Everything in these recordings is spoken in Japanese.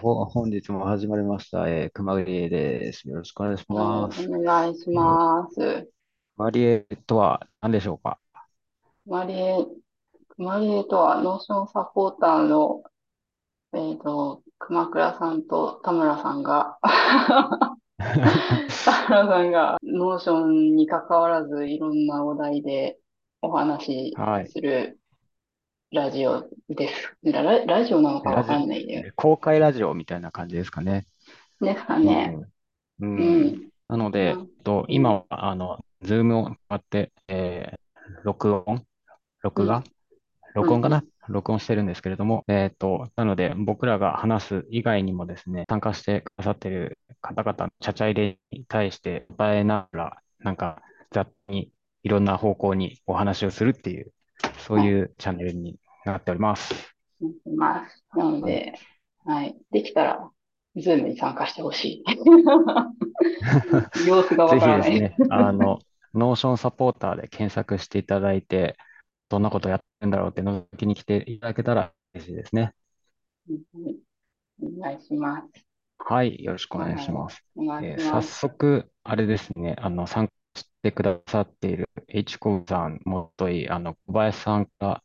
ほ本日も始まりました。えー、くまりえです。よろしくお願いしはい、ます。お願いしえー、ます。くまりえとは何でしょうか？くまりえ、くまりえとは、 Notion サポーターの、えっと、熊倉さんと田村さんが田村さんが、 Notion に関わらず、いろんなお題でお話しはい。するラジオです。ラ、ラジオなのかわかんないで、公開ラジオみたいな感じですかね。ですかうね。ん。ううん。ん。なので、うん。今は、あの、ズームを使って、えー録音？録画？録音かな？うん。録音してるんですけれども、えっと、なので、僕らが話す以外にもですね、参加してくださっている方々のちゃちゃ入れに対して答えながら、なんか雑にいろんな方向にお話をするっていう、そうはい。いうチャンネルになっております。ます。なのはい。で、はい。できたら、 Zoom に参加してほしい。様子がわぜひからない。ですね、あの、 Notion サポーターで検索していただいて、どんなことやってるんだろうって覗きに来ていただけたら嬉しいですね。お願いします。はい、よろしくお願いしはい。ます。お願いえー早。速、あれですね、あの、参加してくださっている H コさん、もとい、あの、小林さんが、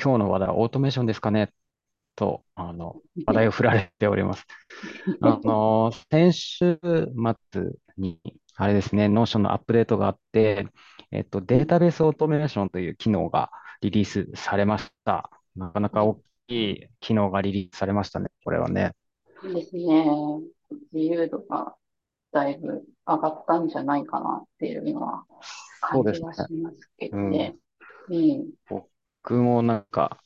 今日の話題はオートメーションですかね？と、あの、話題を振られております。あの、先週末に、あれですね、 Notion のアップデートがあって、えっと、データベースオートメーションという機能がリリースされました。なかなか大きい機能がリリースされましたね、これはね。ですね。自由度がだいぶ上がったんじゃないかなっていうのは感じはそうですね。しますけうん。どね。うん。僕もなんか、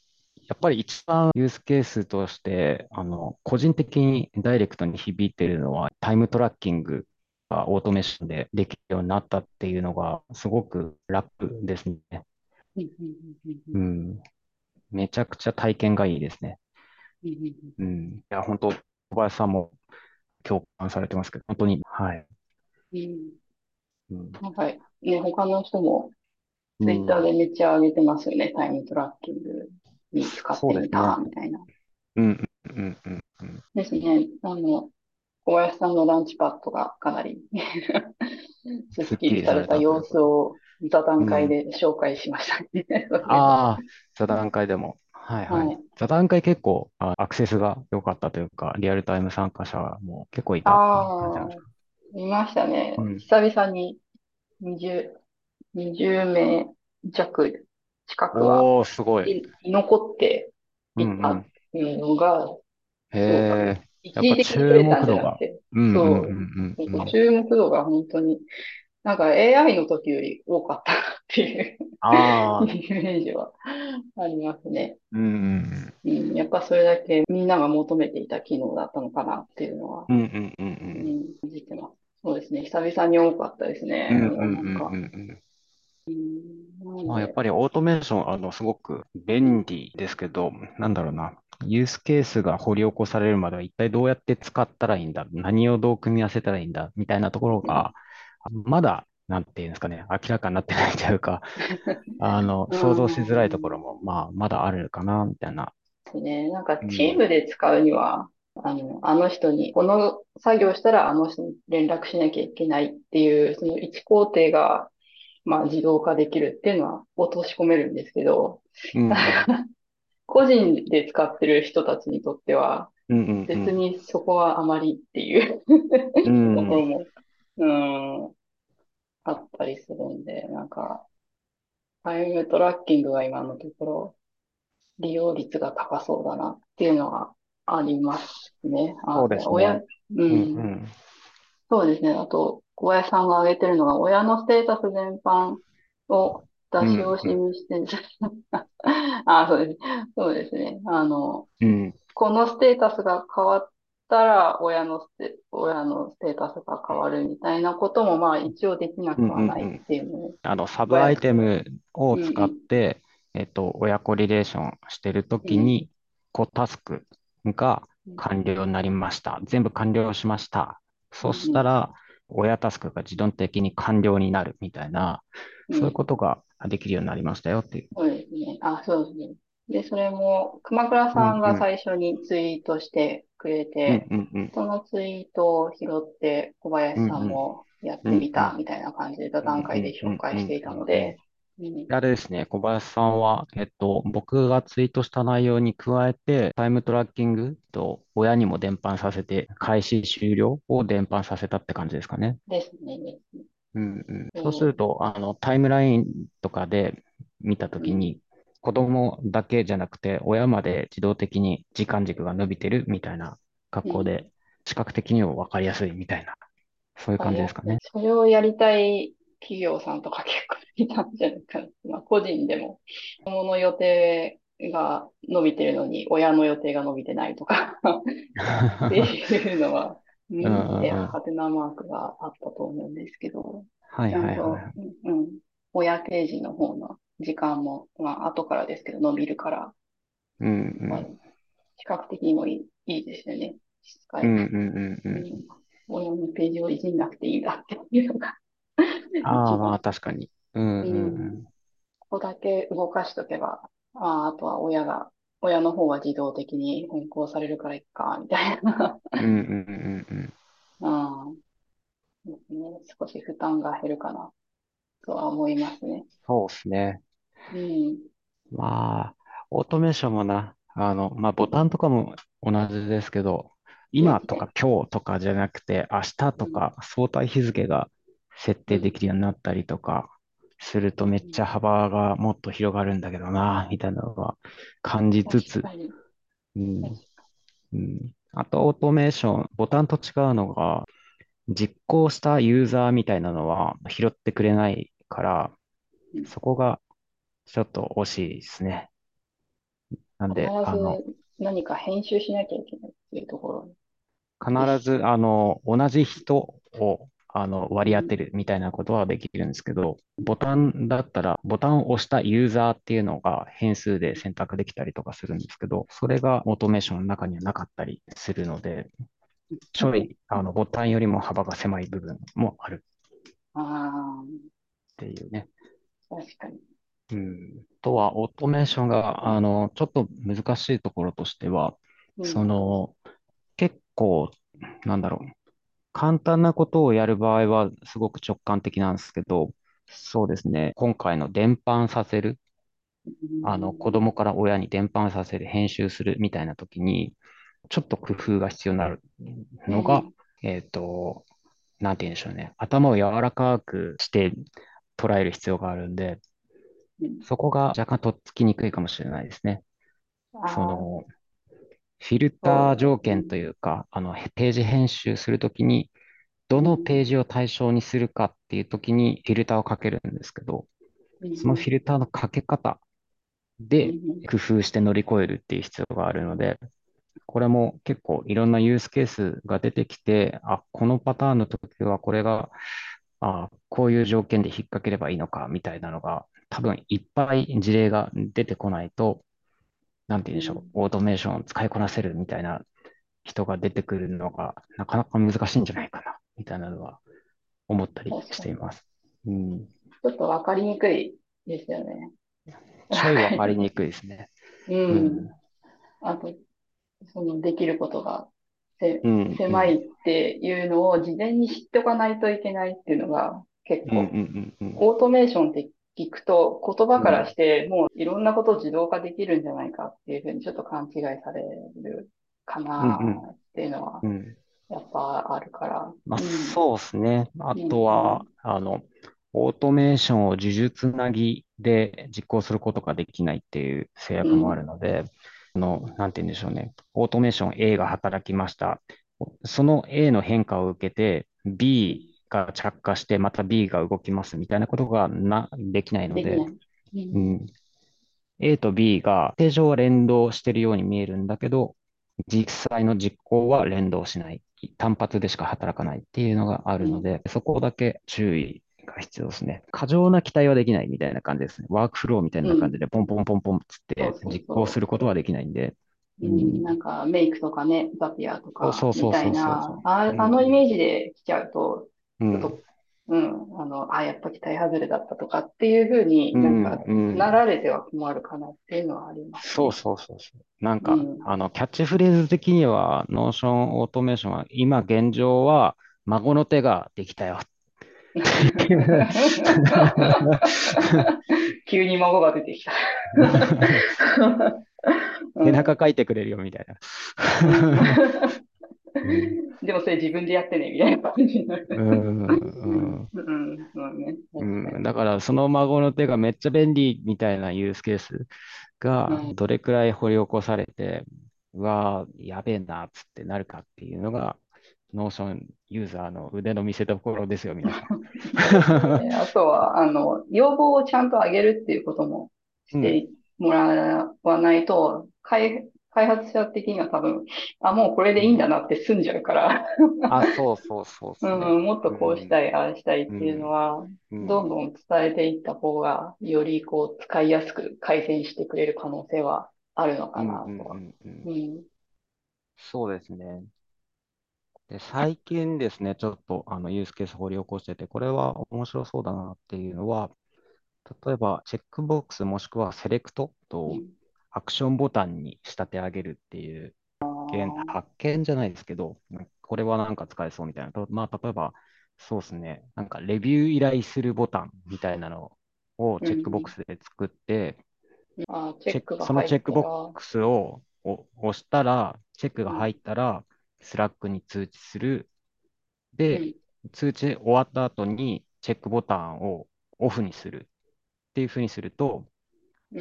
やっぱり一番ユースケースとして、あの、個人的にダイレクトに響いているのは、タイムトラッキングがオートメーションでできるようになったっていうのが、すごく楽ですね。うん。めちゃくちゃ体験がいいですね。うん。うん。いや、本当、小林さんも共感されてますけど、本当に、はい。うん。うん。なんかね、他の人もツイッターうん、でめっちゃ上げてますよね。タイムトラッキングに使ってみ。たみたいな。うん、うん、うん、うん。ですね。あの、小林さんのランチパッドがかなり すっきりされれた様。子を座談会うん。で紹介しましたね。ああ、座談会でも。はいはい。はい。座談会結構あアクセスが良かったというか、リアルタイム参加者も結構いたああ、ですか？見ましたね。うん。久々に20、20名弱近くはおー、すごい。残って。いたっていうのがへ。え、一やっぱ時的に増注目度が。じゃなくて、うんうんそう、うんうんうん。注目度が本当に、なんか AI の時より多かったなっていうイああ、メージはありますね。うんうんうん、やっぱそれだけみんなが求めていた機能だったのかなっていうのは、うん。うんうんうんううん。ん、感じてます。そうですね。久々に多かったですね。うんうんうんなんか、うんうん。まあ、やっで、ぱりオートメーション、あの、すごく便利ですけど、なんだろうな。ユースケースが掘り起こされるまでは一体どうやって使ったらいいんだ、何をどう組み合わせたらいいんだ、みたいなところうん、が、まだ、なんていうんですかね、明らかになってないというか、あの、う想像しづらいところん、も、まあ、まだあるかな、みたいな。ね。なんかうん。チームで使うには、あの、あの人に、この作業したらあの人に連絡しなきゃいけないっていう、その一工程が、まあ自動化できるっていうのは落とし込めるんですけど、うん、個人で使ってる人たちにとっては、別にそこはあまりっていう。ところも、うん、あったりするんで、なんか、タイムトラッキングが今のところ利用率が高そうだなっていうのはありますね。そうあ、で、すね。ううん、うん、ん。そうですね。あと、小林さんが挙げてるのが、親のステータス全般を出しうん、惜しみして、あ、そうです。そうですね。あの、うん、このステータスが変わったら、親のステ、親のステータスが変わるみたいなことも、まあ一応できなうん、うん、くはないっうん。ていうのを、あの、サブアイテムを使っうんうん、て、えっと、親子リレーションしてるとうん、きに、こう、タスクがうん、完了になりました。全部完了しました。そしうん、たら、親タスクが自動的に完了になるみたいな、そういううん、ことができるようになりましたよっていう。そうですね。あ、そうですね。で、それも、熊倉うん、さんがうん、最初にツイートしてくれうんて、うんうん。そのツイートを拾って小林さん。もやっうてみ。たみたいな感じで座うん談会で紹介していた。ので、うん、あれですね、小林さんは、えっと、僕がツイートした内容に加えて、タイムトラッキングと親にも伝播させて、開始終了を伝播させたって感じですかね。ですね、ですね。うんうん。そうすそると、あの、タイムラインとかで見たときに、子供だけじゃなくて、親まで自動的に時間軸が伸びてるみたいな格うん。好で、視覚的にも分かりやすいみたいな、そういう。感じですかね。それをやりたい企業さんとか結構いたんじゃないかな。まあ、個人でも、子供の予定が伸びてるのに、親の予定が伸びてないとかっていうのは、うん見て。ハテナマークがあったと思うんですけど、はいちゃんはいはい。と、うん、うん親ページの方の時間も、まあ、後からですけど、伸びるから、うんうまあ、ん。視覚的にもいい、いいですよね。うんうんうんうん。うん。親のページをいじんなくていいんだっていうのが ああ、まあ。確かに。うんう。うんうんん。ここだけ動かしとけば、ああ、あとは親が、親の方は自動的に変更されるからいっか、みたいな。うんうんうんうん。うん。ですね。少し負担が減るかな、とは思いますね。そうですね。うん。まあ、オートメーションもな、あの、まあボタンとかも同じですけど、今とか今日とかじゃなくて、明日とか相対日付が設定できるようになったりとかするとめっちゃ幅がもっと広がるんだけどな、みたいなのは感じつつ。うんうん、あと、オートメーション、ボタンと違うのが、実行したユーザーみたいなのは拾ってくれないからう、んそこがちょっと惜しいですね。なんで、必あの、ず何か編集しなきゃいけないっていうところ。必ず、あの、同じ人を、あの、割り当てるみたいなことはできるんですけど、ボタンだったら、ボタンを押したユーザーっていうのが変数で選択できたりとかするんですけど、それがオートメーションの中にはなかったりするので、ちょい、あの、ボタンよりも幅が狭い部分もあるあっていうね。あ、確かに。うん。あとは、オートメーションが、あの、ちょっと難しいところとしては、うんその、結構、なんだろう。簡単なことをやる場合はすごく直感的なんですけど、そうですね。今回の伝播させる、あの、子供から親に伝播させる、編集するみたいな時に、ちょっと工夫が必要になるのが、えっと、なんて言うんでしょうね。頭を柔らかくして捉える必要があるんで、うんそこが若干とっつきにくいかもしれないですね。あその、フィルター条件というか、あの、ページ編集するときに、どのページを対象にするかっていうときにフィルターをかけるんですけど、ーそのフィルターのかけ方で工夫して乗り越えるっていう必要があるので、これも結構いろんなユースケースが出てきて、あ、このパターンの時はこれが、あ、こういう条件で引っ掛ければいいのかみたいなのが、多分いっぱい事例が出てこないと、なんて言うんでしょう、オートメーションを使いこなせるみたいな人が出てくるのが、なかなか難しいんじゃないかな、みたいなのは思ったりしています。うん。ちょっとわかりにくいですよね。ちょいわかりにくいですね。う。うんあと、そのできることがせうん。狭いっていうのを事前に知っておかないといけないっていうのが結うんうん構、うんうん。オートメーションって聞くと言葉からしてもういろんなことを自動化できるんじゃないかっていうふうにちょっと勘違いされるかなっていうのはうん。やっぱあるから。まあ、うんそうですね。あとは、あの、オートメーションを呪術つなぎで実行することができないっていう制約もあるので、あの、なんて言うんでしょうね。オートメーション A が働きました。その A の変化を受けて B が着火してまた B が動きますみたいなことがな、できないので、A と B が定常は連動してるように見えるんだけど、実際の実行は連動しない。単発でしか働かないっていうのがあるので、そこだけ注意が必要ですね。過剰な期待はできないみたいな感じですね。ワークフローみたいな感じでポンポンポンポンつってそうそうそう。実行することはできないんで、うん。なんかメイクとかね、ザピアとかそうそうそうそう。みたいな、あうん。あのイメージで来ちゃうと、うんうん、あの、あ、やっぱ期待外れだったとかっていうふうになんかうん、うん。なられては困るかなっていうのはありますね。そうそうそうそう。なんか、うん。あの、キャッチフレーズ的には、 Notion オートメーションは、今現状は、孫の手ができたよ 急に孫が出てきた。う 背ん。中書いてくれるよみたいな。うん。うん、でもそれ自分でやってね、みたいな感じになる。うん、うん、うん、そうね。う確かん。だから、その孫の手がめっちゃ便利みたいなユースケースが、に。どれくらい掘り起こされて、うわー、やべえな、つってなるかっていうのが、 Notion ユーザーの腕の見せ所ですよ、皆さん。ね。あとは、あの、要望をちゃんと上げるっていうこともうん。してもらわないと、開、開発者的には多分、あ、もうこれでいいんうん。だなって済んじゃうから、あ、そうそうそうでうすね。ん、もっとうん。こうしたい、ああしたいっていうのうん。は、うん。どんどん伝えていった方が、よりこう、使いやすく改善してくれる可能性はあるのかうん。うなと。うん。うん。そうですね。で、最近ですね、ちょっとあのユースケース掘り起こしてて、これは面白そうだなっていうのは、例えばチェックボックスもしくはセレクトとうんアクションボタンに仕立て上げるっていう現発見じゃないですけど、これはなんか使えそうみたいな。とまあ、例えば、そうですね、なんかレビュー依頼するボタンみたいなのをうん。チェックボックスで作って、そのチェックボックスをお押したら、チェックが入うん、ったら、 Slack に通知する。で、うん、通知終わった後にチェックボタンをオフにするっていうふうにすると、うん。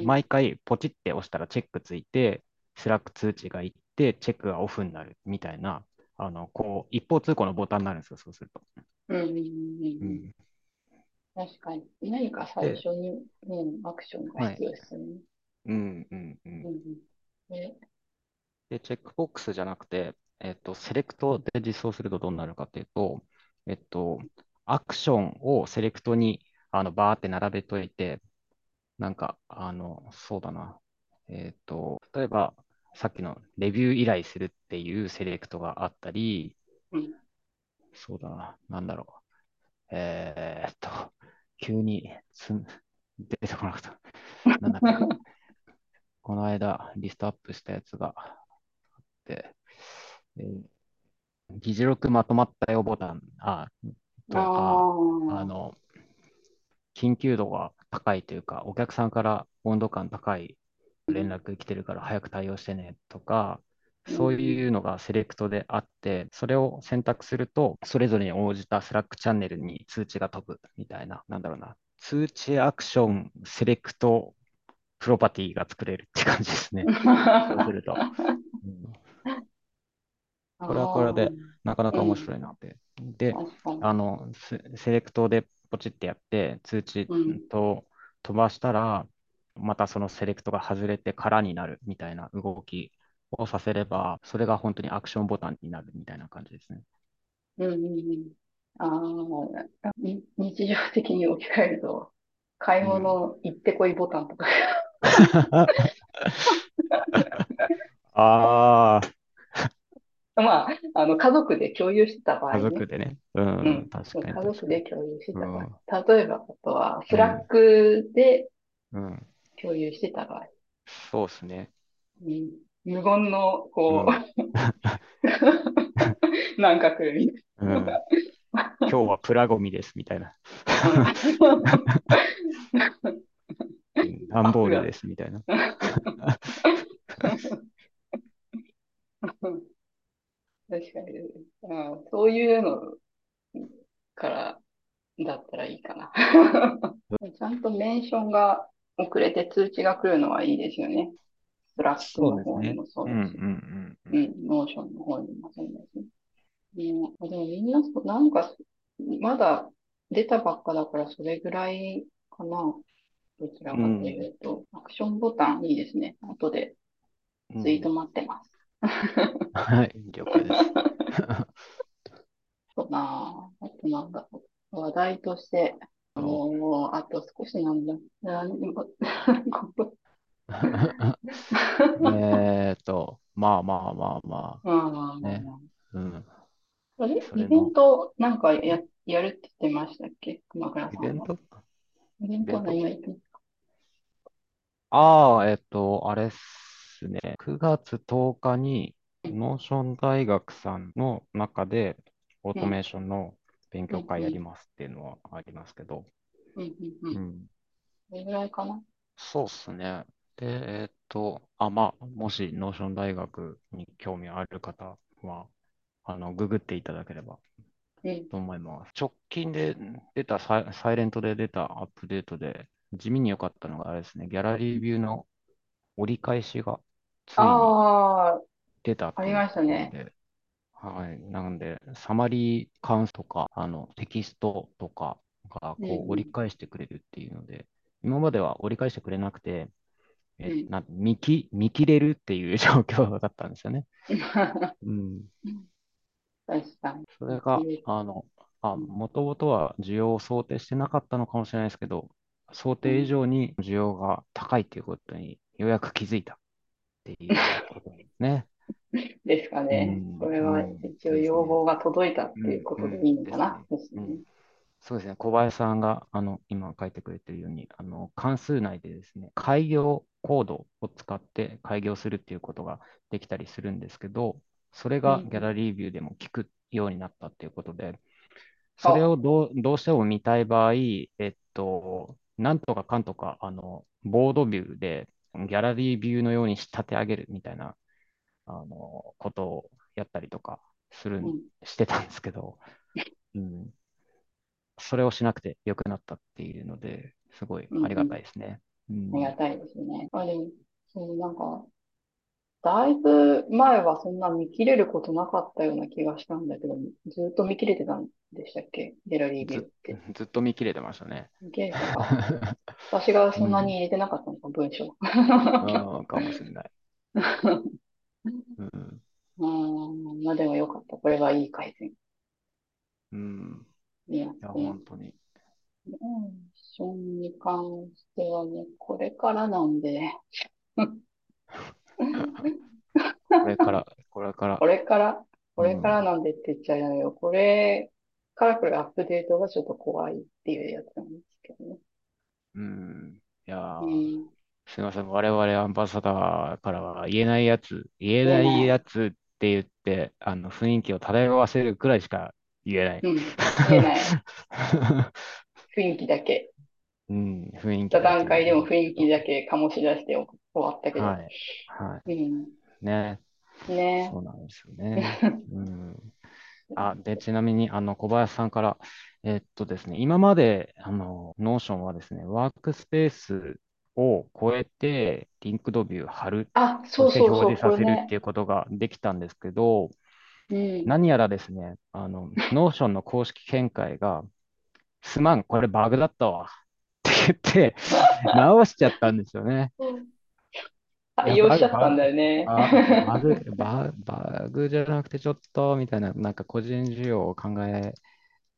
毎回ポチって押したらチェックついて、 Slack 通知がいって、チェックがオフになるみたいな、あの、こう、一方通行のボタンになるんですよ、そうすると。うん、うん、うん。うん。確かに。何か最で、初に、うん、アクションがはい。必要ですよね。うん、うん、ううん。ん、で、で、チェックボックスじゃなくて、えっと、セレクトで実装するとどうなるかっていうと、えっと、アクションをセレクトにあのバーって並べといて、なんか、あの、そうだな。えっと、例えば、さっきのレビュー依頼するっていうセレクトがあったり、うん。そうだな。なんだろう。えーっと、急に出てこなかった。なんだっけ。この間、リストアップしたやつがあって、えー議事録まとまったよボタン、あ、あとか、ああ、の、緊急度が高いというか、お客さんから温度感高い連絡来てるから早く対応してねとか、うん、そううん。いうのがセレクトであって、それを選択すると、それぞれに応じたスラックチャンネルに通知が飛ぶみたいな、なんだろうな。通知アクション、セレクト、プロパティが作れるって感じですね。そうすると。うんあこれはこれあ、でなかなか面うん。白いなって。で。あの、セセレクトでポチってやって、通知うん。と飛ばしたら、またそのセレクトが外れて空になるみたいな動きをさせれば、それが本当にアクションボタンになるみたいな感じですね。うん、うん、うん。ああ、に日常的に置き換えると、買いうん。物行ってこいボタンとか ああ、まあ、あの、家族で共有してた場合家ね。族でね。うん、うん。確かに家。族で共有してた場うん、合。例えば、あとは、スラッうん、クでうん。共有してた場合。そうですね。うん、無言の、こう なんか来るみたいうん。今日はプラゴミですみたいな。段ボール。ですみたいな。確かに、うん、そういうのからだったらいいかな。ちゃんとメンションが遅れて通知が来るのはいいですよね。スラックのですね。方にもそうん、うん、うだし、うん、うん、ノーションの方にもそうだし。うん、でもみんなそ、なんか、まだ出たばっかだからそれぐらいかな。どちらうん。かとうん、いうと、アクションボタンいいですね。後でツイートうん。待ってます。はい、了解です。そうなあ、あとなんだろう。話題として、もう、あと少しなんだ。何も えっと、まあまあまあままあまあ。まあまあ。うん。あれ？イベントなんかやっやるって言ってましたっけ？熊倉さんは。イベント？イベントは何が行くのああ、えっと、あれっすね。9月10日に、 Notion 大学さんの中で、オートメーションの勉強会やりますっていうのはありますけど、うんうんう。うんん。どれぐらいかな？そうっすね。で、えっと、あ、まあ、もし、 Notion 大学に興味ある方は、あの、ググっていただければうん。と思います。直近で出たサイ、サイレントで出たアップデートで、地味に良かったのがあれですね、ギャラリービューの折り返しがついにああ、出たってありいうましたね。で、はい。なので、サマリー関数とか、あの、テキストとかが、うんこう、折り返してくれるっていうので、今までは折り返してくれなくて、え、うんな、見き、見切れるっていう 状況だったんですよね。うん。確かに。それがあの、あ、うんもともとは需要を想定してなかったのかもしれないですけど、想定以上に需要が高いっていうことにようやく気づいたっていうことですね。ですかね。うん。これはうん。一応要望が届いたっていうことでいいのかな？そうですね、小林さんがあの今書いてくれてるように、あの関数内でですね、開業コードを使って開業するっていうことができたりするんですけど、それがうん。ギャラリービューでも聞くようになったっていうことで、それをどうどうしても見たい場合、えっと、なんとかかんとか、あの、ボードビューでギャラリービューのように仕立て上げるみたいな、あの、ことをやったりとかするん、うんしてたんですけど、うん、それをしなくてよくなったっていうので、すごいありがたいですね。うんありがたいですね。あ、でも、そう、なんか、だいぶ前はそんな見切れることなかったような気がしたんだけど、ずっと見切れてたんでしたっけ？ギャラリービューって。ずっと見切れてましたね。見切れてたか。私がそんなに入れてなかったのか、文章。うん、かもしれない。うん。うん、まあでもよかった。これはいい改善うん。になっいや、て。本当に。うん、ションに関してはね、これからなんで、これから、これからこ。れから、これからなんでって言っちゃうよよ。これから来るアップデートがちょっと怖いっていうやつなんですけどね。うん。いやー、うん。すいません。我々アンバサダーからは言えないやつ、言えないやつって言って、あの、雰囲気を漂わせるくらいしか言えない。うん。言えない。雰囲気だけ。うん、雰囲気ただけ段階でも雰囲気だけ醸し出して終わったけど。はい。はうん。い。ね。ねそうなんですよね。うん。あ、で、ちなみに、あの、小林さんから、えっとですね、今まで、あの、 Notion はですね、ワークスペースを超えて、 linked view 貼る、あ、そうそうそう、表示さ。せるっていうことができたんですけど、うん。何やらですね、あの、 Notion の公式見解が、すまん、これバグだったわ。って言って、直しちゃったんですよね。対応しちゃったんだよね。あ、バグ、バ、バグじゃなくてちょっと、みたいな、なんか個人需要を考え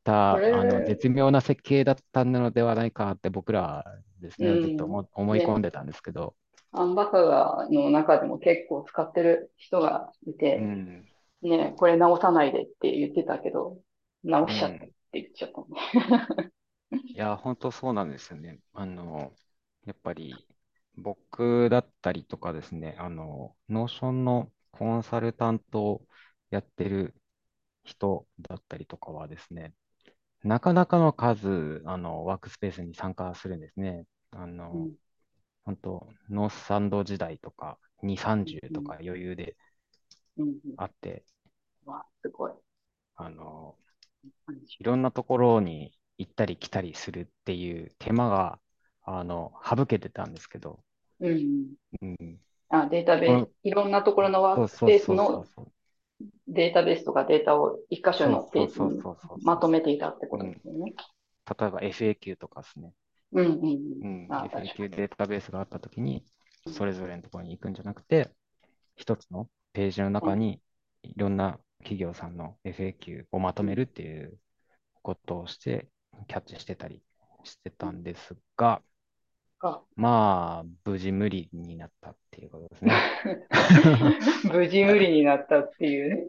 た、あの、絶妙な設計だったのではないかって僕らですね、うんずっと思思い込んでたんですけど、アンバサダーの中でも結構使ってる人がいうて、ん。ね、これ直さないでって言ってたけど、直しちゃったって言っちゃったね。いや、本当そうなんですよね。あの、やっぱり僕だったりとかですね、あの、ノーションのコンサルタントをやってる人だったりとかはですね、なかなかの数、あの、ワークスペースに参加するんですね。あの、うん本当ノースサンド時代とか、2、30とか余裕でうんうん。あって、わ、すごい。あの、いろんなところに行ったり来たりするっていう手間が、あの、省けてたんですけど、うん。うん。うん、あ、データベーうんス、いろんなところのワークスペースのデータベースとかデータを一箇所のペースにまとめていたってことですよね。例えば FAQ とかですね。うんうん FAQ データベースがあったときに、それぞれのところに行くんじゃなくて、一つのページの中にい。ろんな企業さんの FAQ をまとめるっていうことをして、キャッチしてたりしてたんですが、か。まあ、無事無理になったっていうことですね。無事無理になったっていうね。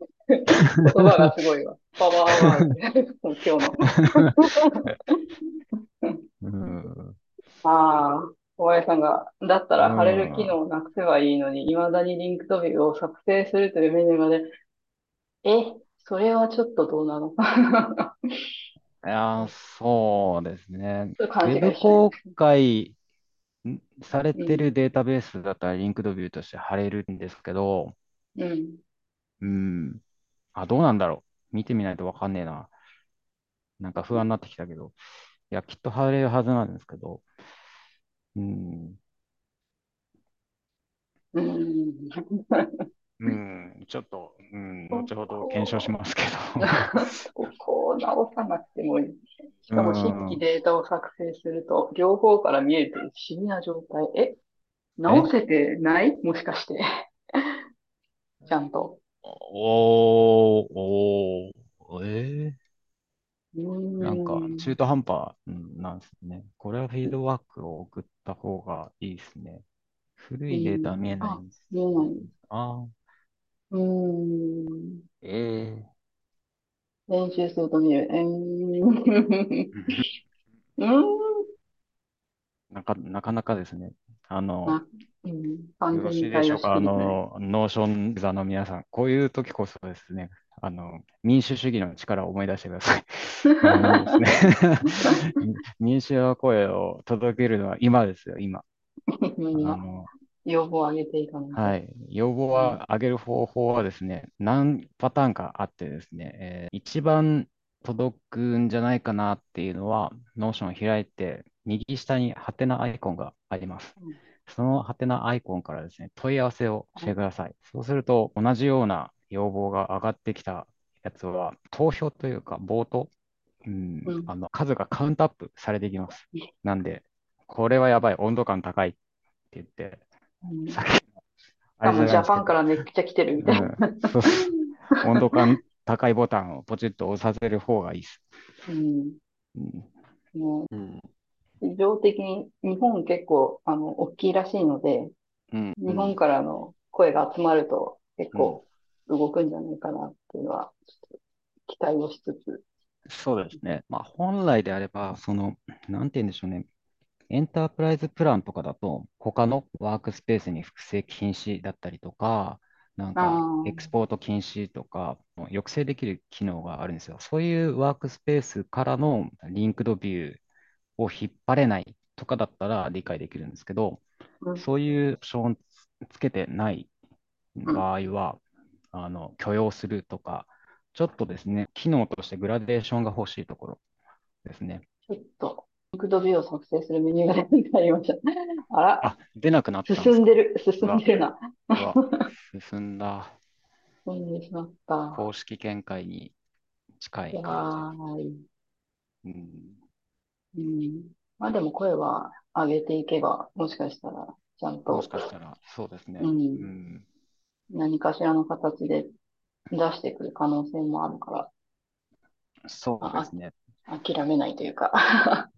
言葉がすごいわ。パワーワード。今日の。うん。ああ、小林さんが、だったうら貼れる機ん。能をなくせばいいのに、未だにリンクトビューを作成するというメニューまで、え、それはちょっとどうなの？か。いやー、そうですね。ウェブ公す。開んされうん、てるデータベースだったらリンクドビューとして貼れるんですけど、うん、うん。あ、どうなんだろう。見てみないとわかんねえな。なんか不安になってきたけど。いや、きっと貼れるはずなんですけど。うん。うん。うん。ちょっと、うん。こ後ほど検証しこ、ますけど。ここを直さなくてもいい。しうかも新規ん。データを作成すると、両方から見えるという不思議な状態。え、直えせてない？もしかして。ちゃんと。おー、おー、え？うー、なんか。中途半端うんなんですね。これはフィードバックを送った方がいいですね。古ういデータ。見えないあ、んです。見えない。あうーん。ー、え練習すると見える。えー、ー、うーん。なか、なかなかですね。あの、な、うん。完よろし全に対応いでしょうか？あしきれてない。の、ノーションユーザーの皆さん、こういう時こそですね、あの、民主主義の力を思い出してください。あのですね 民主の声を届けるのは今ですよ、今。あの、要望を上げていかないと。はい。要望うん。は上げる方法はですね、何パターンかあってですね、えー一番届くんじゃないかなっていうのは、 Notion を開いて、右下にハテナアイコンがあります。うんそのハテナアイコンからですね、問い合わせをしあてください。そうすると、同じような要望が上がってきたやつは、投票というか、 vote、うん、うん。あの数がカウントアップされていきます。なんで、これはやばい、温度感高いって言って、うん。さっきのあジャパンからめっちゃ来てるみたいな。うん、そうそう温度感高いボタンをポチッと押させる方がいいです。うん。うんもうんう、市場的に日本結構、あの、大きいらしいので、うん日本からの声が集まると結うん構動くんじゃないかなっていうのは、ちょっと期待をしつつ。そうですね。まあ、本来であれば、その、なんて言うんでしょうね。エンタープライズプランとかだと、他のワークスペースに複製禁止だったりとか、なんあか、あ、エクスポート禁止とか、抑制できる機能があるんですよ。そういうワークスペースからのリンクドビューを引っ張れないとかだったら理解できるんですけど、うん、そういうオプションつけてないうん、場合は、あの、許容するとか、ちょっとですね、機能としてグラデーションが欲しいところですね。ちょっと、ドビューを作成するメニューが出てまいりました。あら、あ、出なくなった進んでる、う進んわ、でるな。進んだ。進んでしまった。公式見解に近い感ーい、じ。うん、うん。まあでも声は上げていけば、もしかしたら、ちゃんもしと、かしたら、そうですね。う、うんん、何かしらの形で出してくる可能性もあるから、そうであ、すね。あ諦めないというか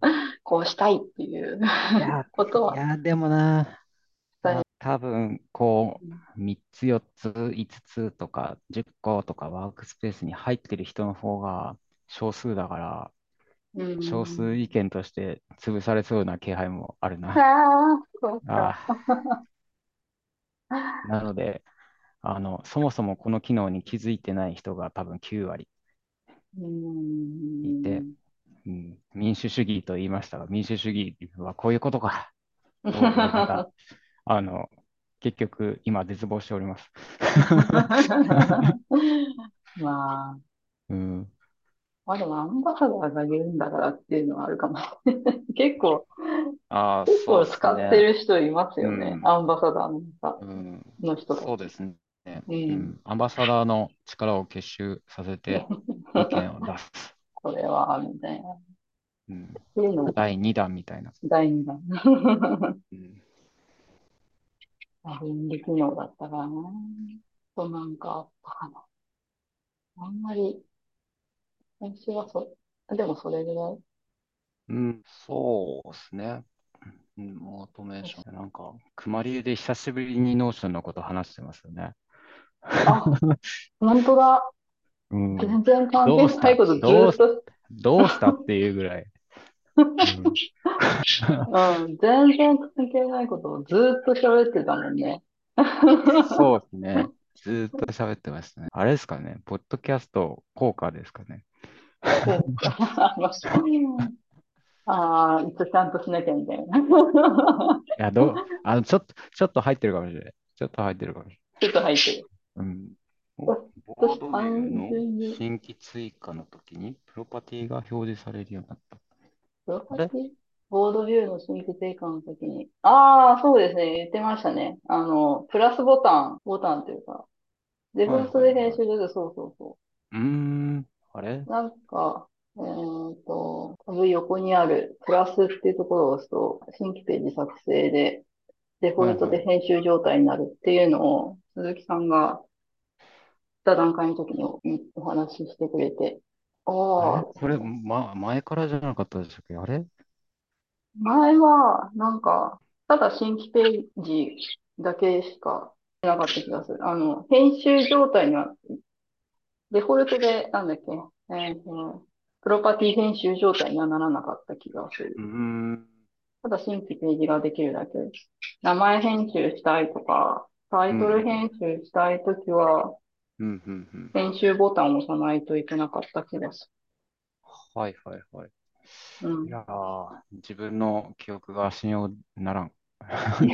こうしたいっていう ことはいや、でもな、伝え、多分、こうんう、3つ、4つ、5つとか、10個とかワークスペースに入ってる人の方が少数だから、う少数ん。意見として潰されそうな気配もあるあな。あ、そうあか。あ、なので、あの、そもそもこの機能に気づいてない人が多分9割。うん、民主主義と言いましたが、民主主義はこういうことか、あの、結局、今、絶望しております。まあ、うん、まあでもアンバサダーが言うんだからっていうのはあるかも。結構、ああ、結構そうですね。使ってる人いますうよね。ん、アンバサダーのさうん、の人。そうですね。う。うんん、アンバサダーの力を結集させて意見を出す。これは、みたいな。っうん、ていうのも第2弾みたいな。第2弾。うん、便利機能だったからな。となんかあったかな。あんまり、今週はそ、でもそれぐらい。うん、そうですね。うん、オートメーション。なんか、くまりえで久しぶりに Notion のこと話してますよね。あ、本当だ。うん。全然関係ないことずどうし、ーっと、どうしたっていうぐらい。うん。うん、全然関係ないことをずーっと喋ってたもんね。そうですね。ずーっと喋ってましたね。あれですかね。ポッドキャスト効果ですかね。ああ、いつちゃんとしなきゃみたいな。いや、どう、あの、ちょっと、ちょっと入ってるかもしれない。ちょっと入ってるかもしちょっと入ってる。れない。うん。おボー私ドの新規追加の時に、プロパティが表示されるようになった。プロパあれティボードビューの新規定価の時に、ああ、そうですね、言ってましたね。あの、プラスボタン、ボタンというか、デフォはいルトで編。集できる、そうそうそうーん。あれ？う。なんか、えっと、タブ横にあるプラスっていうところを押すと、新規ページ作成で、デフォルト。で編集状態になるっていうのを、鈴木さんがした段階の時におお話ししてくれて、あああ、れ？これ、ま、前からじゃなかったでしたっけ？あれ？前は、なんか、ただ新規ページだけしかなかった気がする。あの、編集状態には、デフォルトで、なんだっけ、えーと、プロパティ編集状態にはならなかった気がする。うーん。ただ新規ページができるだけ。名前編集したいとか、タうんイトル編集したいときは、うん。うんうんうん。編集ボタンを押さないといけなかった気がすはいはいはい。る。ういん。やー、自分の記憶が信用ならん。っ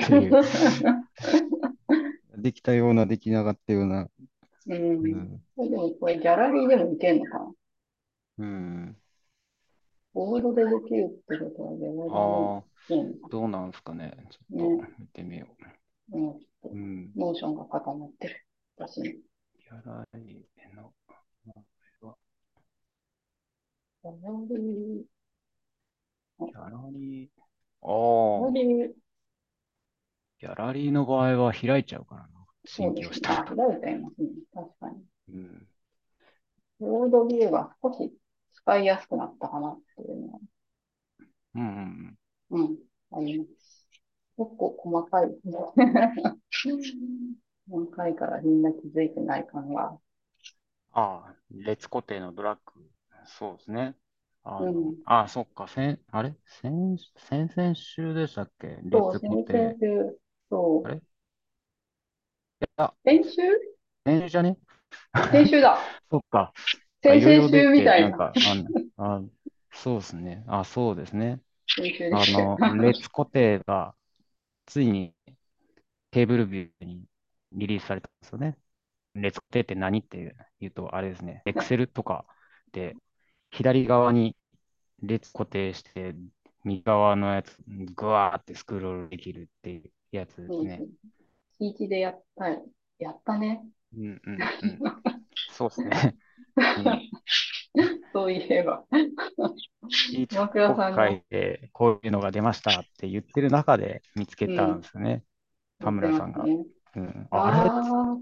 ていう。できたような、できなかったような。ううん。ん。でもこれギャラリーでもいけんのかな？うん。ボードでできるってことはギャラリーでもああ、いけんのかどうなんですかね。ちょっとね。見てみようん。ちょっう。と、うん。 Notion が固まってる。私に。ギャラリーの名前は。ギャラリー。ギャラリー。ああ。ギャラリー。の場合は開いちゃうからな。新規をした開いちゃいますね。確かに。うん。ロードビューは少し使いやすくなったかなっていうのは。うんうんうん。あります。結構細かい。4回からみんな気づいてない感は。ああ、列固定のドラッグ。そうですね。あ、うん、あそっか、せん、あれ？先、先々週でしたっけ？列固定。先々週、そう。あれ？いや、先週？先週じゃね？先週だ。そっか。先々週みたいな。なんかああそうですね。あ、そうですね。あの、列固定がついにテーブルビューにリリースされたんですよね。列固定って何って言うと、あれですね。Excel とかで、左側に列固定して、右側のやつ、ぐわーってスクロールできるっていうやつですね。うん。月一でやったよ。やったね。うんうんうん。そうですね。うん。そういえば。岩倉国さんの、会でこういうのが出ましたって言ってる中で見つけうん、たんですよね。田言って村さんが。うん。あれあ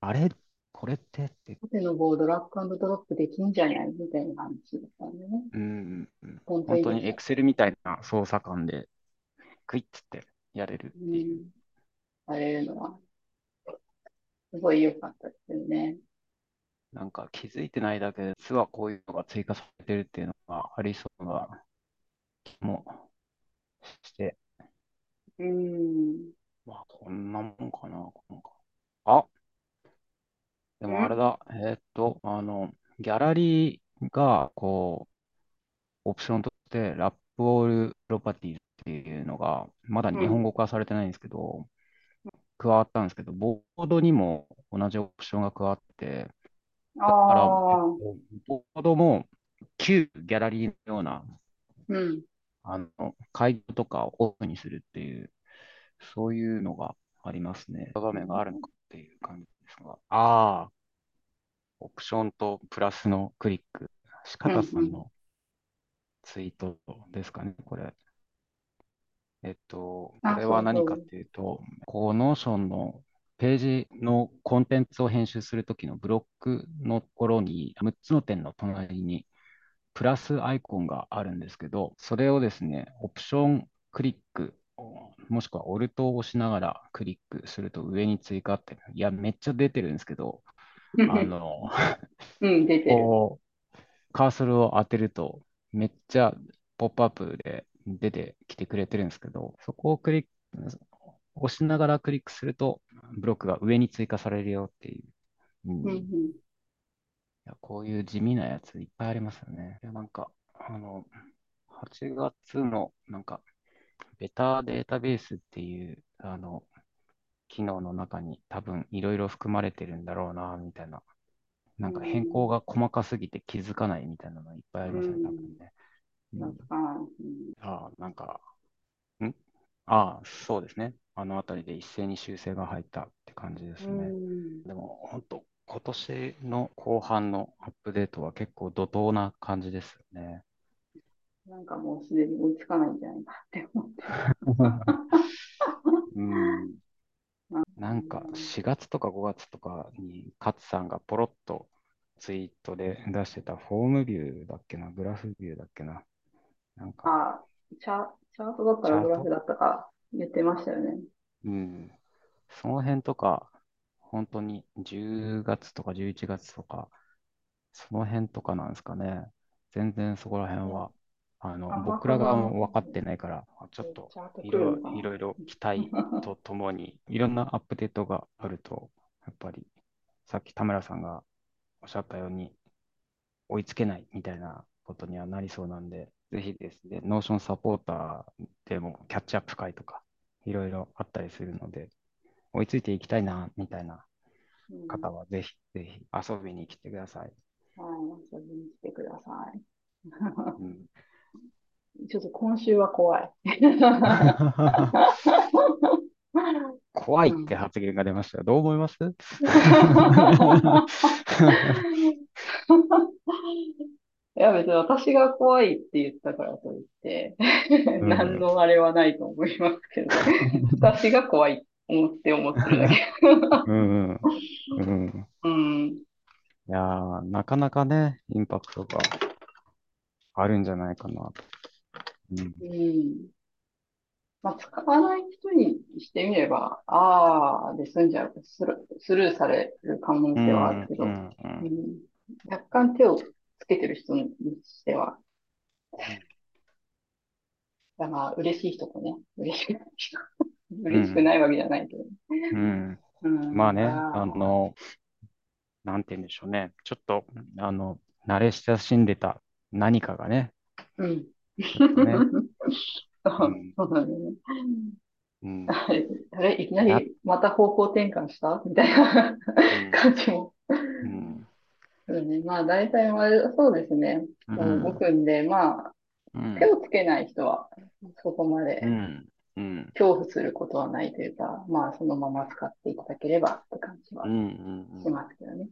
あ、あれこれってって。縦の棒ドラッグドロップできんじゃないみたいな話だったんでね。うんうんうん。本当ににできた。Excel みたいな操作感で、クイッつってやれるうっていう。ん。あれるのは、すごい良かったですよね。なんか気づいてないだけで、実はこういうのが追加されてるっていうのがありそうな気もして、うん。まあこんなもんかな。なんかあ、でもあれんだ。えーっと、あの、ギャラリーが、こう、オプションとして、ラップオールプロパティっていうのが、まだ日本うん。語化されてないんですけど、加わったんですけど、ボードにも同じオプションが加わって、あだから、えっあ、と、ボードも旧ギャラリーのような、うん。あの、会議とかをオフにするっていう、そういうのがありますね。画面があるのかっていう感じですが。ああ、オプションとプラスのクリック。四うん、方うん。さんのツイートですかね、これ。えっと、こあ、れは何かっそていうと、このノーションのページのコンテンツを編集するときのブロックのところに、6つの点の隣にプラスアイコンがあるんですけど、それをですね、オプションクリック、もしくはオルトを押しながらクリックすると上に追加って、いや、めっちゃ出てるんですけど、あの、うん、出てる。カーソルを当てると、めっちゃポップアップで出てきてくれてるんですけど、そこをクリック、押しながらクリックすると、ブロックが上に追加されるよっていう。ううんん、いやこういう地味なやついっぱいありますよね。いやなんか、あの、8月の、なんか、ベターデータベースっていう、あの、機能の中に多分いろいろ含まれてるんだろうな、みたいな。うなんか変更が細かすぎて気づかないみたいなのいっぱいありますね、多分ね。んああ、なんか、ん？ああ、そうですね。あのあたりで一斉に修正が入ったって感じでうすね。ん、でも、本当今年の後半のアップデートは結構怒涛な感じですよね。なんかもうすでに追いつかないんじゃないかって思ってる。うん。なんか4月とか5月とかに勝さんがポロッとツイートで出してたフォームビューだっけな、グラフビューだっけな。なんか、あ、チャ、チャートだったらグラフだったか言ってましたよね。うん。その辺とか、本当に10月とか11月とか、その辺とかなんですかね。全然そこら辺は、あの、あ僕ら側まあも分かってないから、ちょっといろいろいろ期待とともに、いろんなアップデートがあると、やっぱり、さっき田村さんがおっしゃったように、追いつけないみたいなことにはなりそうなんで、ぜひですね、 Notion サポーターでもキャッチアップ会とか、いろいろあったりするので、追いついていきたいな、みたいなうん方は、ぜひ、ぜひ遊びに来てください。はい、遊びに来てください。うん、ちょっと今週は怖い。怖いって発言が出ましたよ。どう思います？いや、別に私が怖いって言ったからといって、うん何のあれはないと思いますけど、私が怖い思って思ってるだけ。うんうんうんうん。いやー、なかなかね、インパクトがあるんじゃないかなと。うんうん。まあ、使わない人にしてみれば、ああ、で済んじゃう。スルー、スルーされる可能性はあるけど、ううんうんん若干手をつけてる人にしては、だから嬉しい人とね、嬉しくない人。嬉しくないわけじゃないけど。うんうん、まあね、だからあの、なんて言うんでしょうね。ちょっと、あの、慣れ親しんでた何かがね、うん。そうね。うん、あれ、いきなりまた方向転換した？みたいな感じも。うん、そうね、まあ大体はそうですね。うん。もう動くんで、まうん。あ手をつけない人はそこまでうん、うん、恐怖することはないというか、まあそのまま使っていただければって感じはうん、うん、しますけどね。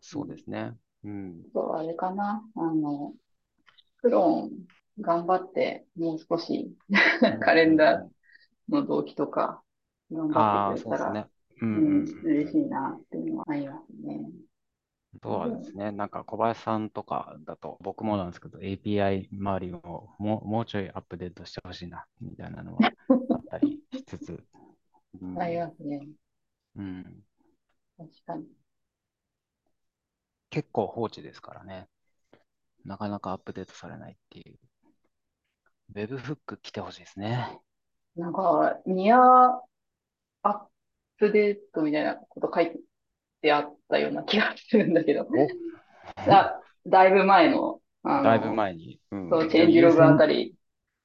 そうですね。うん、そう、あれかな。あの、クローン頑張ってもう少しカレンダーの同期とか頑張ってくれたら、ね。う、うん嬉しいなっていうのはありますね。あとはですね、なんか小林さんとかだと、僕もなんですけど、API 周りをもうもうちょいアップデートしてほしいな、みたいなのはあったりしつつ、うんありますね。うん、確かに。結構放置ですからね。なかなかアップデートされないっていう。ウェブフック来てほしいですね。なんか、ニアアップデートみたいなこと書いてあったような気がするんだけど、お だ、だいぶ前の、だいぶ前に。うんそう、チェンジログあたり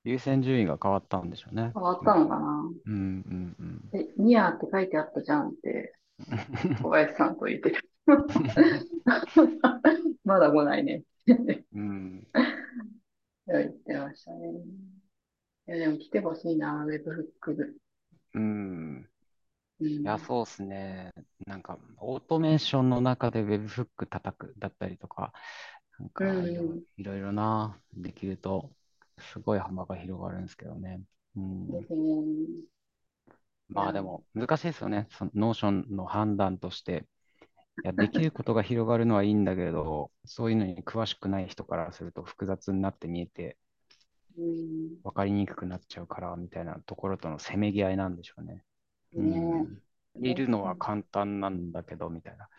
優先順位が変わったんでしょうね。変わったのかな。うんうんうん。え、ニアって書いてあったじゃんって、小林さんと言ってた。まだ来ないね。うん。言ってましたね。いや、でも来てほしいな、ウェブフック。うん。うん。いや、そうですね。なんか、オートメーションの中で Webhook 叩くだったりとか、なんかうんいろいろいろな、できると、すごい幅が広がるんですけどね。うん。ですね。まあでも、難しいですよね。その Notion の判断として。いや、できることが広がるのはいいんだけど、そういうのに詳しくない人からすると複雑になって見えて、うん。分かりにくくなっちゃうから、みたいなところとのせめぎ合いなんでしょうね。うねん。いるのは簡単なんだけど、みたいな。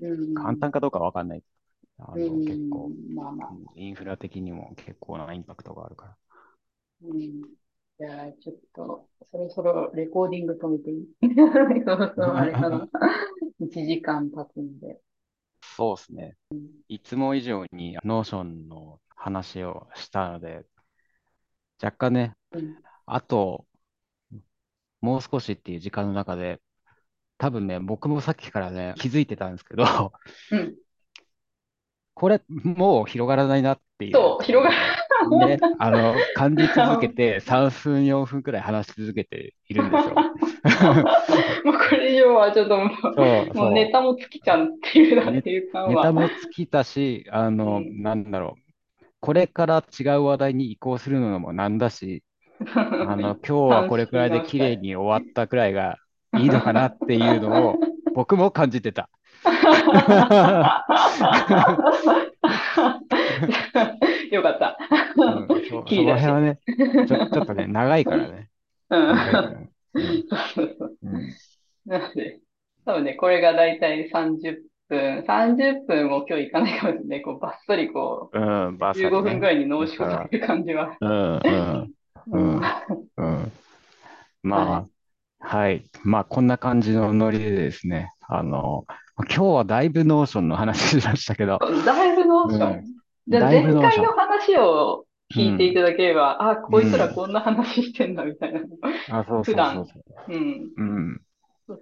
うん簡単かどうかわかんない。あうの、結構、ん。まあまあ。うんインフラ的にも結構なインパクトがあるから。うん。じゃあ、ちょっと、そろそろレコーディング止めていい？そろそろあれかな。1時間経つんで。そうですね。いつも以上に Notion の話をしたので、若干ね、うん。あと、もう少しっていう時間の中で、多分ね、僕もさっきからね、気づいてたんですけど、うん。これ、もう広がらないなっていうそう、広がる。ね、あの、感じ続けて、3分、4分くらい話し続けているんですよ。もうこれ以上はちょっともう、そう。ネタも尽きちゃうっていうなっていう感は。ネタも尽きたし、あの、うんなんだろう。これから違う話題に移行するのもなんだし、あの、今日はこれくらいで綺麗に終わったくらいがいいのかなっていうのを僕も感じてた。よかった。うん、そその辺はね、ちょ、ちょっとね、長いからね。うんなので、多分ね、これがだいたい30分、30分も今日いかないかもしれない。こう、ばっさりこうん、う、バーサリー15分ねぐらいに濃縮される感じは。うん、うん、うん、うん。まあ、はい。まあ、こんな感じのノリでですね、あの、今日はだいぶノーションの話しましたけど、だいぶノーショうんン。じゃあ前回の話を聞いていただければ、あ、こいつらこんな話してんだみたいな。あ、そうそうそう普段そう。うん。うん。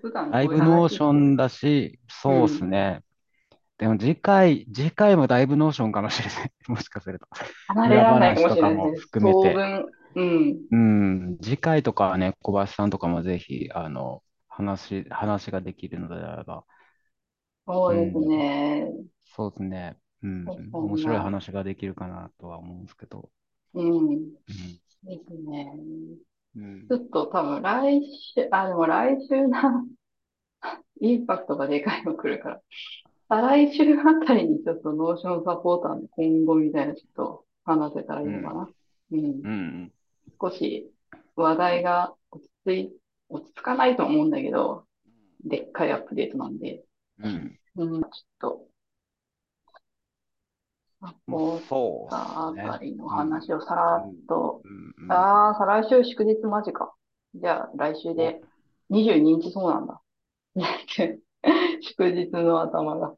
普段こだいうぶノーションだし、そうですね。でも次回、次回もだいぶ Notion かもしれない。もしかすると。離れられないかもしれない裏話とかもです。含めてうん。うん。次回とかはね、小林さんとかもぜひ、あの、話、話ができるのであれば、そうですね。そうですね。うん。面白い話ができるかなとは思うんですけど。うん。うん。ですね。うんちょっと多分来週、あ、でも来週な、インパクトがでかいの来るから。再来週あたりにちょっと Notion サポーターの今後みたいなちょっと話せたらいいのかな。うん。うん。少し話題が落ち着い、落ち着かないと思うんだけど、でっかいアップデートなんで、うん。うん、ちょっと、サポーそうあ。たりの話をさらっと、うん。ああ、再来週祝日マジか。じゃあ来週で22日そうなんだ。祝日の頭が。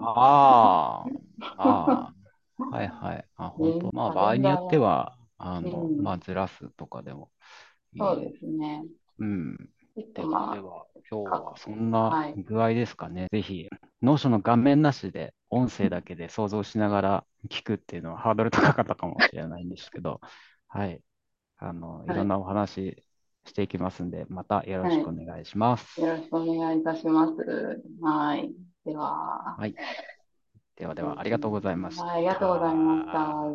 ああ、ああ、はいはい。あ、本当。ねまあ、場合によっては、あの、うんまあ、ずらすとかでもいい。そうですね。うん。で、は、今日はそんはない具合ですかね。ぜひ、 Notion の画面なしで、音声だけで想像しながら聞くっていうのはハードル高かったかもしれないんですけど、はい。あの、いろんなお話していきますんで、またよろしくお願いします。あ、よろしくお願いいたします。はい。では。はい。ではでは、ありがとうございました。はい、ありがとうございました。